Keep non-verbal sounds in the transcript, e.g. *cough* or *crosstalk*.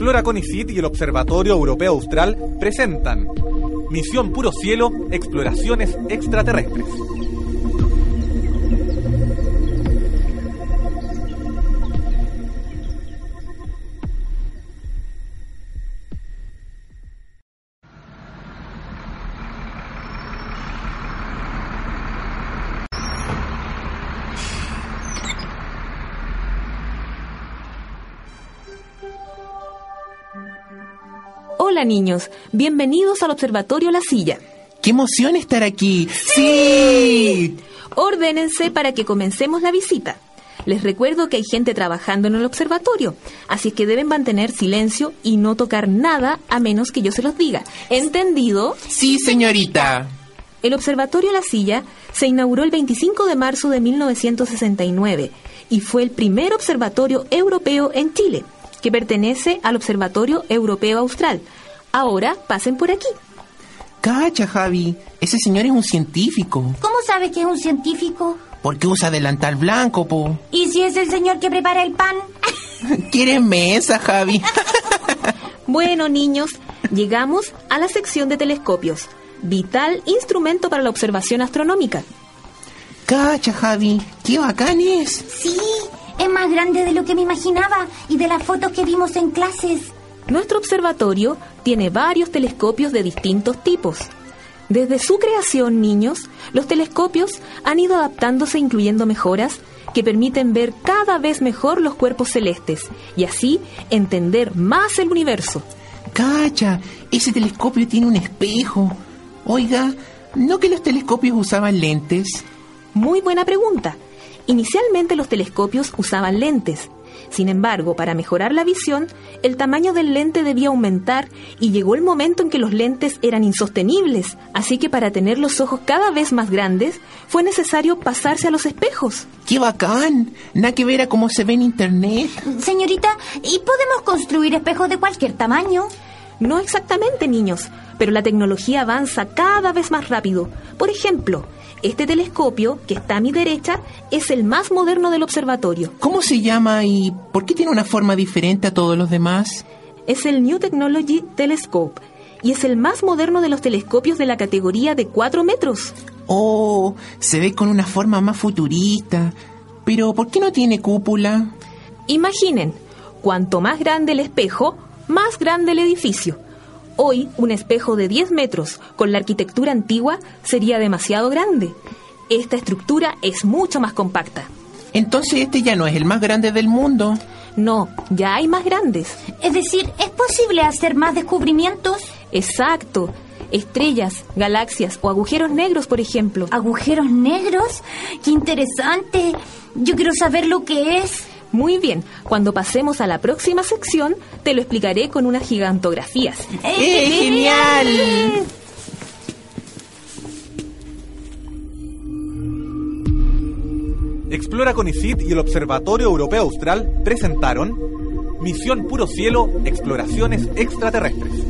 Explora Conicet y el Observatorio Europeo Austral presentan Misión Puro Cielo, Exploraciones Extraterrestres. Hola niños, bienvenidos al Observatorio La Silla. ¡Qué emoción estar aquí! ¡Sí! Ordénense para que comencemos la visita. Les recuerdo que hay gente trabajando en el observatorio, así que deben mantener silencio y no tocar nada a menos que yo se los diga. ¿Entendido? Sí, señorita. El Observatorio La Silla se inauguró el 25 de marzo de 1969 y fue el primer observatorio europeo en Chile, que pertenece al Observatorio Europeo Austral. Ahora pasen por aquí. Cacha, Javi. Ese señor es un científico. ¿Cómo sabe que es un científico? ¿Por qué usa delantal blanco, po? ¿Y si es el señor que prepara el pan? *laughs* ¿Quieres mesa, Javi? *laughs* Bueno, niños, llegamos a la sección de telescopios, vital instrumento para la observación astronómica. Cacha, Javi. ¡Qué bacán es! Sí, es más grande de lo que me imaginaba y de las fotos que vimos en clases. Nuestro observatorio tiene varios telescopios de distintos tipos. Desde su creación, niños, los telescopios han ido adaptándose incluyendo mejoras que permiten ver cada vez mejor los cuerpos celestes y así entender más el universo. Cacha, ese telescopio tiene un espejo. Oiga, ¿no que los telescopios usaban lentes? Muy buena pregunta. Inicialmente los telescopios usaban lentes. Sin embargo, para mejorar la visión, el tamaño del lente debía aumentar y llegó el momento en que los lentes eran insostenibles, así que para tener los ojos cada vez más grandes fue necesario pasarse a los espejos. ¡Qué bacán! Nada que ver a cómo se ve en internet. Señorita, ¿y podemos construir espejos de cualquier tamaño? No exactamente, niños, pero la tecnología avanza cada vez más rápido. Por ejemplo, este telescopio, que está a mi derecha, es el más moderno del observatorio. ¿Cómo se llama y por qué tiene una forma diferente a todos los demás? Es el New Technology Telescope y es el más moderno de los telescopios de la categoría de 4 metros. Oh, se ve con una forma más futurista. Pero ¿por qué no tiene cúpula? Imaginen, cuanto más grande el espejo, más grande el edificio. Hoy, un espejo de 10 metros con la arquitectura antigua sería demasiado grande. Esta estructura es mucho más compacta. Entonces este ya no es el más grande del mundo. No, ya hay más grandes. Es decir, ¿es posible hacer más descubrimientos? Exacto. Estrellas, galaxias o agujeros negros, por ejemplo. ¿Agujeros negros? ¡Qué interesante! Yo quiero saber lo que es. Muy bien, cuando pasemos a la próxima sección, te lo explicaré con unas gigantografías. ¡Eh, genial! Explora Conicet y el Observatorio Europeo Austral presentaron Misión Puro Cielo, Exploraciones Extraterrestres.